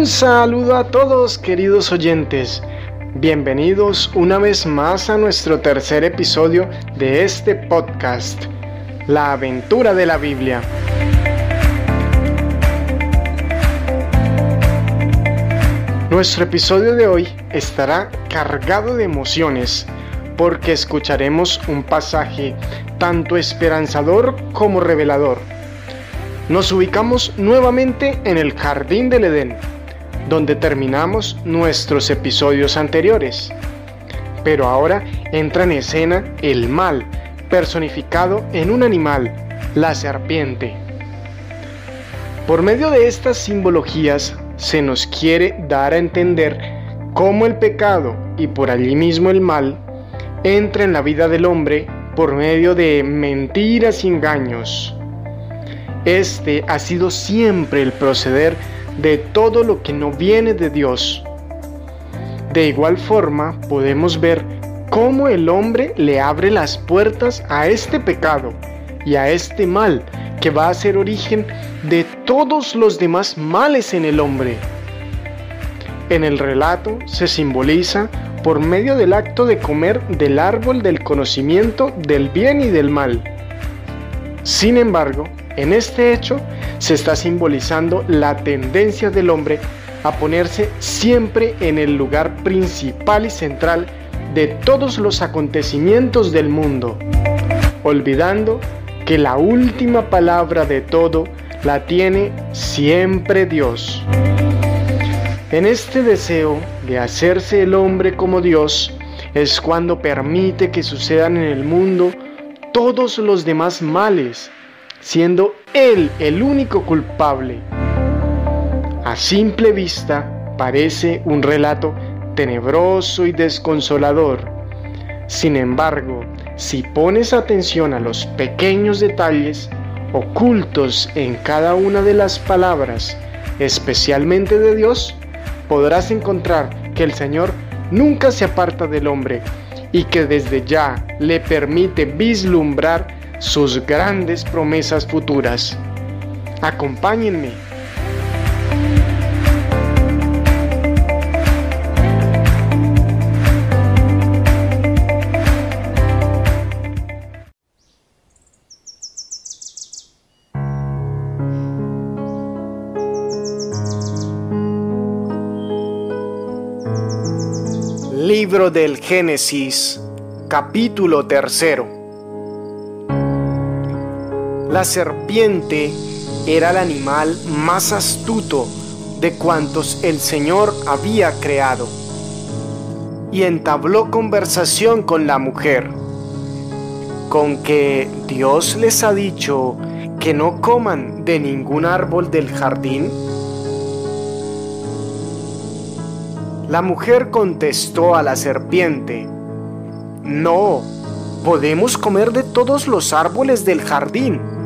Un saludo a todos queridos oyentes. Bienvenidos una vez más a nuestro tercer episodio de este podcast, La aventura de la Biblia. Nuestro episodio de hoy estará cargado de emociones porque escucharemos un pasaje tanto esperanzador como revelador. Nos ubicamos nuevamente en el jardín del Edén, donde terminamos nuestros episodios anteriores. Pero ahora entra en escena el mal, personificado en un animal, la serpiente. Por medio de estas simbologías se nos quiere dar a entender cómo el pecado y por allí mismo el mal entra en la vida del hombre por medio de mentiras y engaños. Este ha sido siempre el proceder de todo lo que no viene de Dios. De igual forma podemos ver cómo el hombre le abre las puertas a este pecado y a este mal que va a ser origen de todos los demás males en el hombre. En el relato se simboliza por medio del acto de comer del árbol del conocimiento del bien y del mal. Sin embargo, en este hecho se está simbolizando la tendencia del hombre a ponerse siempre en el lugar principal y central de todos los acontecimientos del mundo, olvidando que la última palabra de todo la tiene siempre Dios. En este deseo de hacerse el hombre como Dios es cuando permite que sucedan en el mundo todos los demás males, siendo Él el único culpable. A simple vista parece un relato tenebroso y desconsolador. Sin embargo, si pones atención a los pequeños detalles ocultos en cada una de las palabras, especialmente de Dios, podrás encontrar que el Señor nunca se aparta del hombre y que desde ya le permite vislumbrar sus grandes promesas futuras. Acompáñenme Libro del Génesis, capítulo tercero. La serpiente era el animal más astuto de cuantos el Señor había creado, y entabló conversación con la mujer, con que Dios les ha dicho que no coman de ningún árbol del jardín. La mujer contestó a la serpiente, No, podemos comer de todos los árboles del jardín.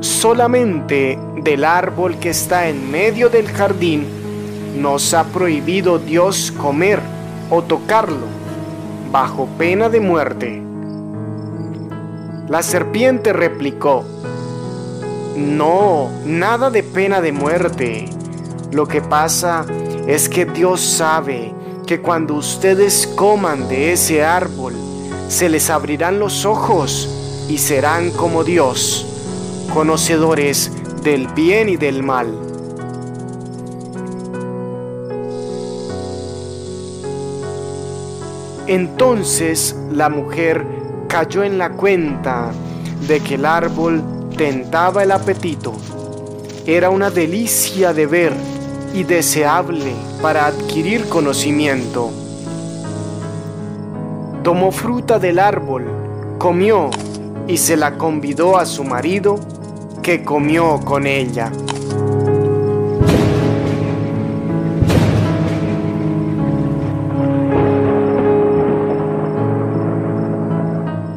Solamente del árbol que está en medio del jardín nos ha prohibido Dios comer o tocarlo, bajo pena de muerte. La serpiente replicó, No, nada de pena de muerte. Lo que pasa es que Dios sabe que cuando ustedes coman de ese árbol, se les abrirán los ojos y serán como Dios, conocedores del bien y del mal. Entonces la mujer cayó en la cuenta de que el árbol tentaba el apetito. Era una delicia de ver y deseable para adquirir conocimiento. Tomó fruta del árbol, comió y se la convidó a su marido, que comió con ella.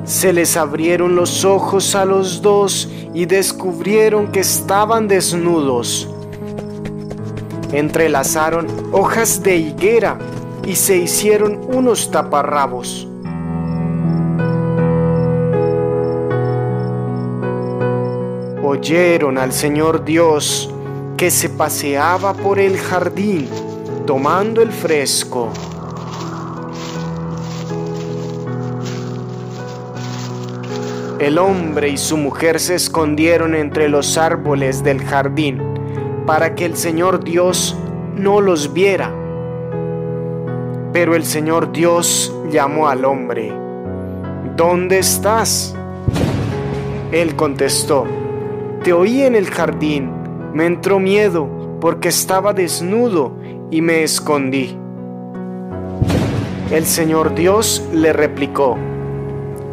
Se les abrieron los ojos a los dos y descubrieron que estaban desnudos entrelazaron hojas de higuera y se hicieron unos taparrabos. Oyeron al Señor Dios que se paseaba por el jardín tomando el fresco. El hombre y su mujer se escondieron entre los árboles del jardín para que el Señor Dios no los viera. Pero el Señor Dios llamó al hombre, ¿dónde estás? Él contestó, te oí en el jardín, me entró miedo porque estaba desnudo y me escondí. El Señor Dios le replicó,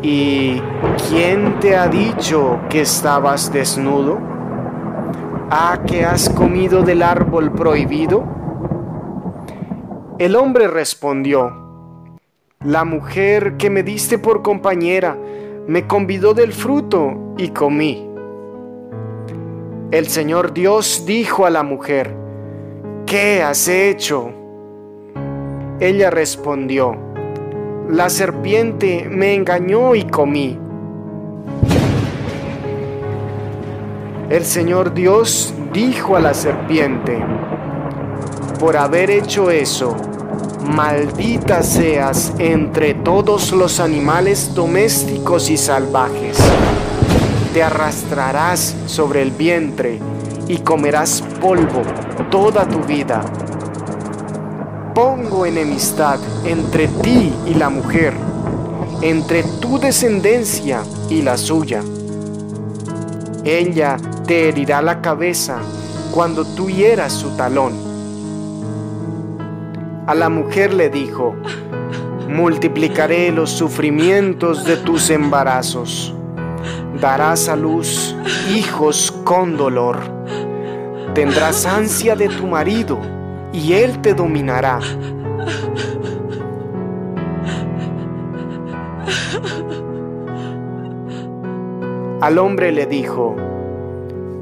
¿y quién te ha dicho que estabas desnudo? ¿Ah, que has comido del árbol prohibido? El hombre respondió, La mujer que me diste por compañera me convidó del fruto y comí. El Señor Dios dijo a la mujer, ¿qué has hecho? Ella respondió, la serpiente me engañó y comí. El Señor Dios dijo a la serpiente, por haber hecho eso, maldita seas entre todos los animales domésticos y salvajes. Te arrastrarás sobre el vientre y comerás polvo toda tu vida. Pongo enemistad entre ti y la mujer, entre tu descendencia y la suya. Ella te herirá la cabeza cuando tú hieras su talón. A la mujer le dijo, multiplicaré los sufrimientos de tus embarazos. Darás a luz hijos con dolor. Tendrás ansia de tu marido y él te dominará. Al hombre le dijo,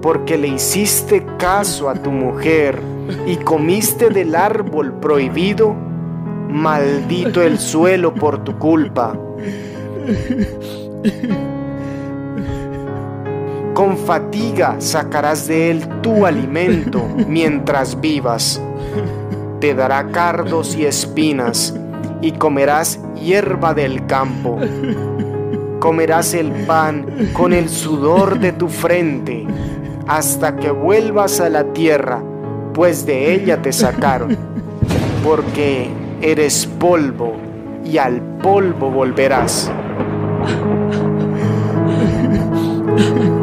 porque le hiciste caso a tu mujer y comiste del árbol prohibido, maldito el suelo por tu culpa. Con fatiga sacarás de él tu alimento mientras vivas. Te dará cardos y espinas y comerás hierba del campo comerás el pan con el sudor de tu frente hasta que vuelvas a la tierra, pues de ella te sacaron, porque eres polvo y al polvo volverás.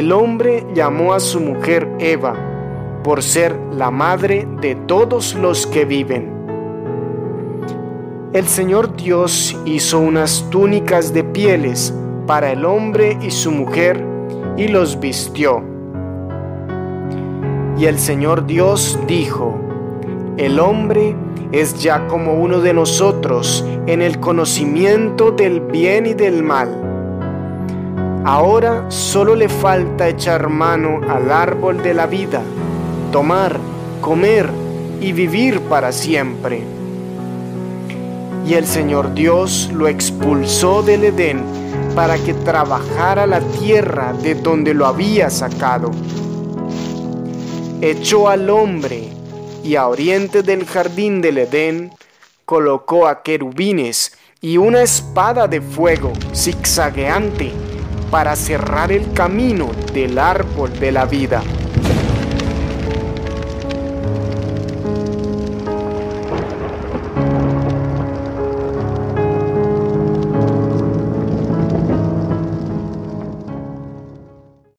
El hombre llamó a su mujer Eva por ser la madre de todos los que viven. El Señor Dios hizo unas túnicas de pieles para el hombre y su mujer y los vistió. Y el Señor Dios dijo, el hombre es ya como uno de nosotros en el conocimiento del bien y del mal. Ahora solo le falta echar mano al árbol de la vida tomar, comer y vivir para siempre. Y el Señor Dios lo expulsó del Edén para que trabajara la tierra de donde lo había sacado. Echó al hombre y a oriente del jardín del Edén colocó a querubines y una espada de fuego zigzagueante para cerrar el camino del árbol de la vida